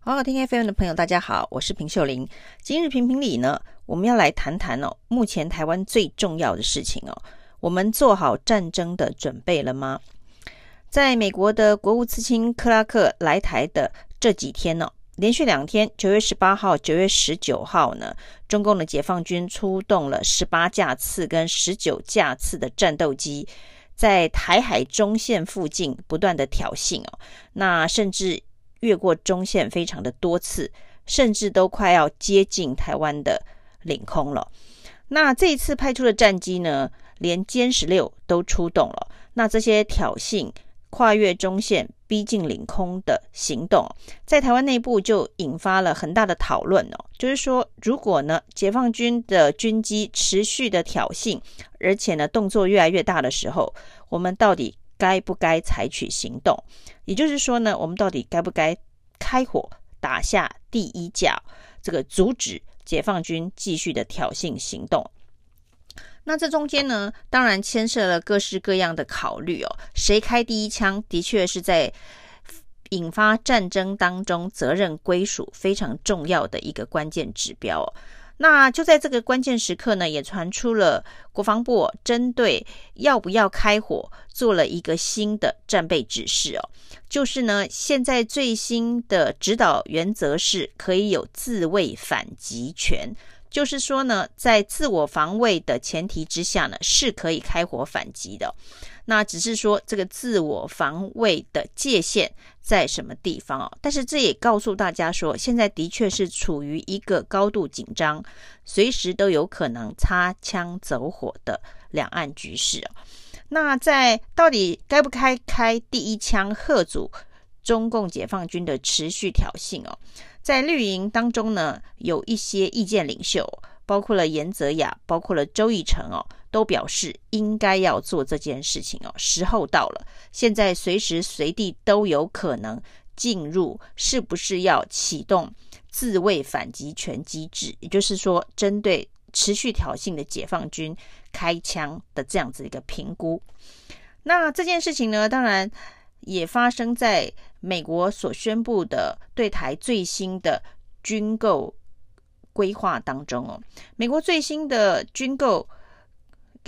好好听 FM 的朋友，大家好，我是平秀玲。今日评评理呢，我们要来谈谈哦，目前台湾最重要的事情哦，我们做好战争的准备了吗？在美国的国务次卿克拉克来台的这几天呢、哦，连续两天，九月十八号、九月十九号呢，中共的解放军出动了十八架次跟十九架次的战斗机，在台海中线附近不断的挑衅哦，那甚至。越过中线非常的多次，甚至都快要接近台湾的领空了。那这一次派出的战机呢，连歼十六都出动了。那这些挑衅、跨越中线、逼近领空的行动，在台湾内部就引发了很大的讨论哦。就是说，如果呢，解放军的军机持续的挑衅，而且呢，动作越来越大的时候，我们到底该不该采取行动？也就是说呢，我们到底该不该开火打下第一架，这个阻止解放军继续的挑衅行动？那这中间呢，当然牵涉了各式各样的考虑哦。谁开第一枪，的确是在引发战争当中责任归属非常重要的一个关键指标。那就在这个关键时刻呢，也传出了国防部针对要不要开火做了一个新的战备指示哦，就是呢，现在最新的指导原则是可以有自卫反击权，就是说呢，在自我防卫的前提之下呢，是可以开火反击的。那只是说这个自我防卫的界限在什么地方哦？但是这也告诉大家说，现在的确是处于一个高度紧张、随时都有可能擦枪走火的两岸局势。那在到底该不该开第一枪吓阻中共解放军的持续挑衅哦？在绿营当中呢，有一些意见领袖，包括了颜泽雅，包括了周奕成哦。都表示应该要做这件事情哦，时候到了，现在随时随地都有可能进入，是不是要启动自卫反击权机制？也就是说，针对持续挑衅的解放军开枪的这样子一个评估。那这件事情呢，当然也发生在美国所宣布的对台最新的军购规划当中哦，美国最新的军购。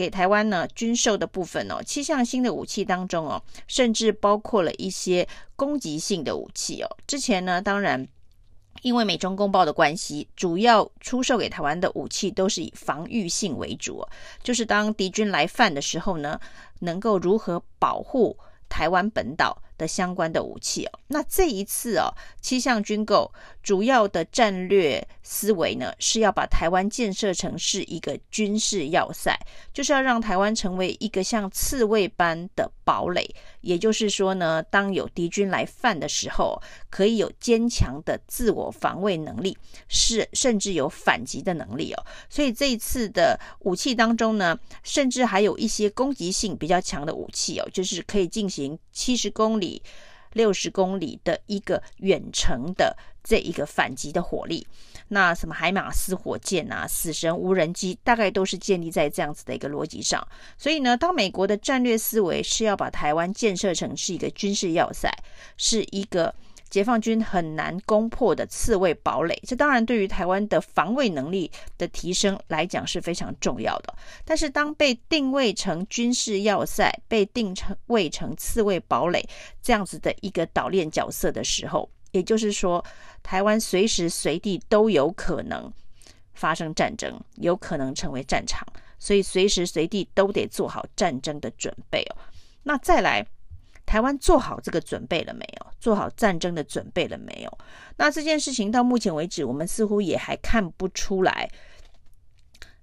给台湾呢军售的部分哦，七项新的武器当中哦，甚至包括了一些攻击性的武器哦。之前呢，当然因为美中公报的关系，主要出售给台湾的武器都是以防御性为主，就是当敌军来犯的时候呢，能够如何保护台湾本岛。的相关的武器哦，那这一次哦，七项军购主要的战略思维呢，是要把台湾建设成是一个军事要塞，就是要让台湾成为一个像刺猬般的堡垒。也就是说呢，当有敌军来犯的时候，可以有坚强的自我防卫能力，是甚至有反击的能力哦。所以这一次的武器当中呢，甚至还有一些攻击性比较强的武器哦，就是可以进行七十公里。六十公里的一个远程的这一个反击的火力，那什么海马斯火箭啊、死神无人机，大概都是建立在这样子的一个逻辑上。所以呢，当美国的战略思维是要把台湾建设成是一个军事要塞，是一个。解放军很难攻破的刺猬堡垒，这当然对于台湾的防卫能力的提升来讲是非常重要的。但是，当被定位成军事要塞、被定成位成刺猬堡垒这样子的一个岛链角色的时候，也就是说，台湾随时随地都有可能发生战争，有可能成为战场，所以随时随地都得做好战争的准备哦。那再来。台湾做好这个准备了没有？做好战争的准备了没有？那这件事情到目前为止，我们似乎也还看不出来。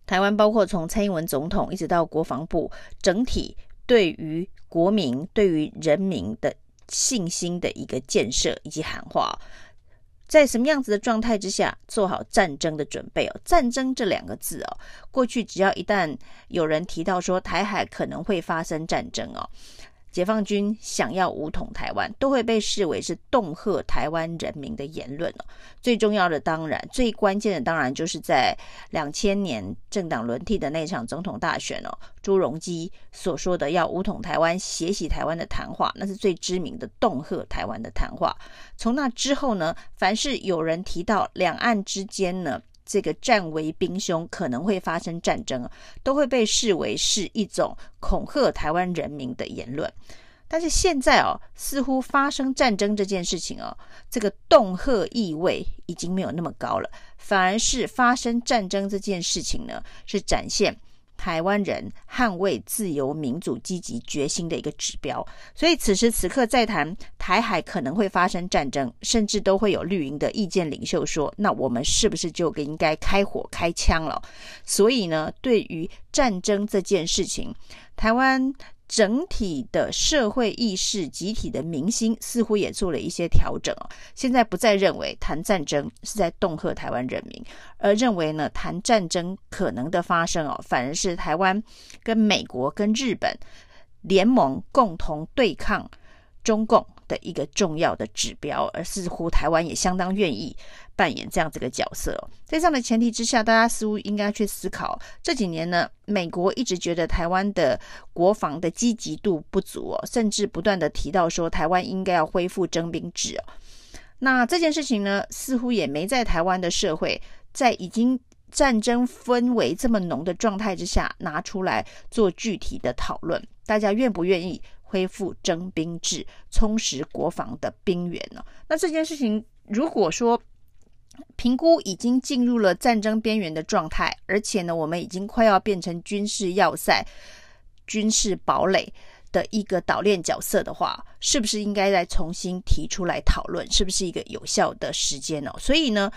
台湾包括从蔡英文总统一直到国防部，整体对于国民、对于人民的信心的一个建设以及喊话，在什么样子的状态之下做好战争的准备哦？战争这两个字哦，过去只要一旦有人提到说台海可能会发生战争哦。解放军想要武统台湾，都会被视为是恫吓台湾人民的言论哦。最重要的，当然最关键的，当然就是在两千年政党轮替的那场总统大选哦，朱镕基所说的要武统台湾、血洗台湾的谈话，那是最知名的恫吓台湾的谈话。从那之后呢，凡是有人提到两岸之间呢，这个战为兵凶，可能会发生战争，都会被视为是一种恐吓台湾人民的言论。但是现在哦，似乎发生战争这件事情哦，这个恫吓意味已经没有那么高了，反而是发生战争这件事情呢，是展现。台湾人捍卫自由民主积极决心的一个指标，所以此时此刻在谈台海可能会发生战争，甚至都会有绿营的意见领袖说：“那我们是不是就应该开火开枪了？”所以呢，对于战争这件事情，台湾。整体的社会意识、集体的民心似乎也做了一些调整哦。现在不再认为谈战争是在恫吓台湾人民，而认为呢，谈战争可能的发生哦，反而是台湾跟美国跟日本联盟共同对抗中共的一个重要的指标，而似乎台湾也相当愿意扮演这样这个角色。在这样的前提之下，大家似乎应该去思考，这几年呢，美国一直觉得台湾的国防的积极度不足哦，甚至不断的提到说台湾应该要恢复征兵制哦。那这件事情呢，似乎也没在台湾的社会，在已经战争氛围这么浓的状态之下拿出来做具体的讨论，大家愿不愿意？恢复征兵制，充实国防的兵源呢？那这件事情，如果说评估已经进入了战争边缘的状态，而且呢，我们已经快要变成军事要塞、军事堡垒的一个岛链角色的话，是不是应该再重新提出来讨论？是不是一个有效的时间呢？所以呢，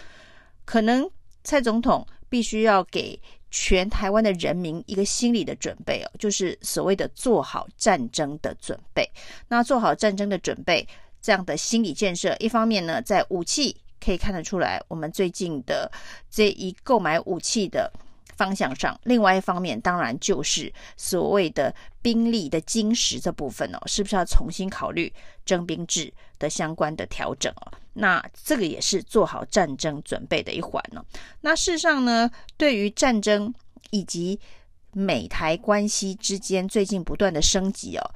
可能蔡总统必须要给。全台湾的人民一个心理的准备哦，就是所谓的做好战争的准备。那做好战争的准备，这样的心理建设，一方面呢，在武器可以看得出来，我们最近的这一购买武器的。方向上，另外一方面当然就是所谓的兵力的精实这部分哦，是不是要重新考虑征兵制的相关的调整哦？那这个也是做好战争准备的一环呢。那事实上呢，对于战争以及美台关系之间最近不断的升级哦。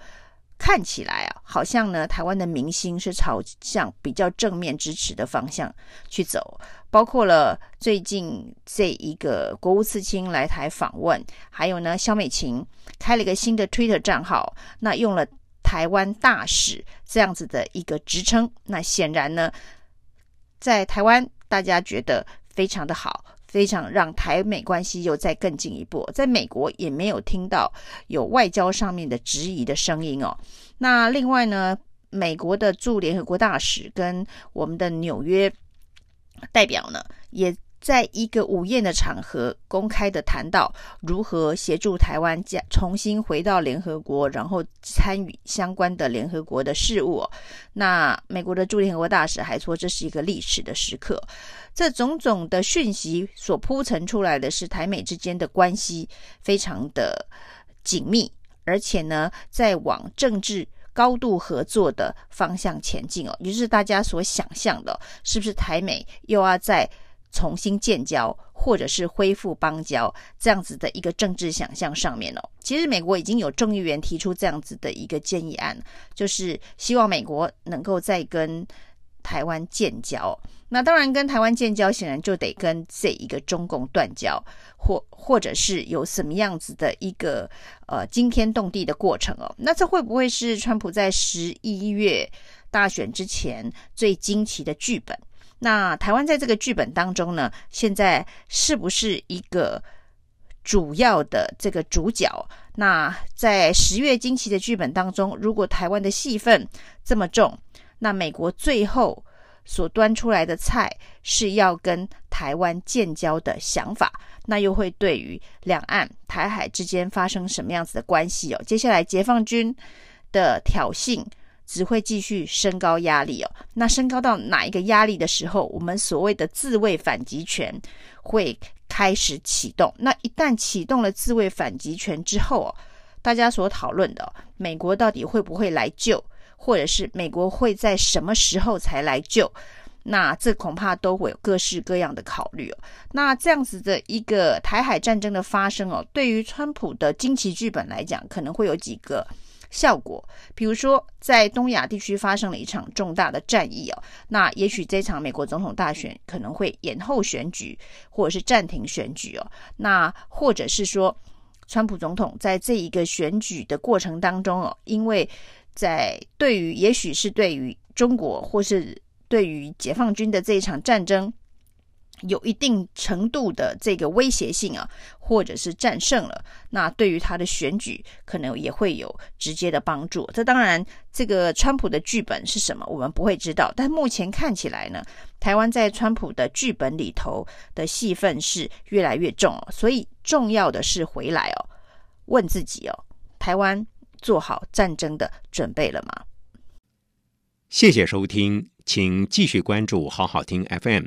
看起来啊，好像呢，台湾的明星是朝向比较正面支持的方向去走，包括了最近这一个国务次卿来台访问，还有呢，萧美琴开了一个新的 Twitter 账号，那用了台湾大使这样子的一个职称，那显然呢，在台湾大家觉得非常的好。非常让台美关系又再更进一步，在美国也没有听到有外交上面的质疑的声音哦。那另外呢，美国的驻联合国大使跟我们的纽约代表呢，也。在一个午宴的场合，公开的谈到如何协助台湾加重新回到联合国，然后参与相关的联合国的事务。那美国的驻联合国大使还说，这是一个历史的时刻。这种种的讯息所铺陈出来的是台美之间的关系非常的紧密，而且呢，在往政治高度合作的方向前进哦，也就是大家所想象的，是不是台美又要在重新建交，或者是恢复邦交这样子的一个政治想象上面哦，其实美国已经有众议员提出这样子的一个建议案，就是希望美国能够再跟台湾建交。那当然，跟台湾建交显然就得跟这一个中共断交，或或者是有什么样子的一个呃惊天动地的过程哦。那这会不会是川普在十一月大选之前最惊奇的剧本？那台湾在这个剧本当中呢，现在是不是一个主要的这个主角？那在十月惊奇的剧本当中，如果台湾的戏份这么重，那美国最后所端出来的菜是要跟台湾建交的想法，那又会对于两岸台海之间发生什么样子的关系哦？接下来解放军的挑衅。只会继续升高压力哦。那升高到哪一个压力的时候，我们所谓的自卫反击权会开始启动。那一旦启动了自卫反击权之后哦，大家所讨论的，美国到底会不会来救，或者是美国会在什么时候才来救？那这恐怕都会有各式各样的考虑哦。那这样子的一个台海战争的发生哦，对于川普的惊奇剧本来讲，可能会有几个效果。比如说，在东亚地区发生了一场重大的战役哦，那也许这场美国总统大选可能会延后选举，或者是暂停选举哦。那或者是说，川普总统在这一个选举的过程当中哦，因为在对于也许是对于中国或是对于解放军的这一场战争，有一定程度的这个威胁性啊，或者是战胜了，那对于他的选举可能也会有直接的帮助。这当然，这个川普的剧本是什么，我们不会知道。但目前看起来呢，台湾在川普的剧本里头的戏份是越来越重哦。所以重要的是回来哦，问自己哦，台湾做好战争的准备了吗？谢谢收听。请继续关注好好听 FM，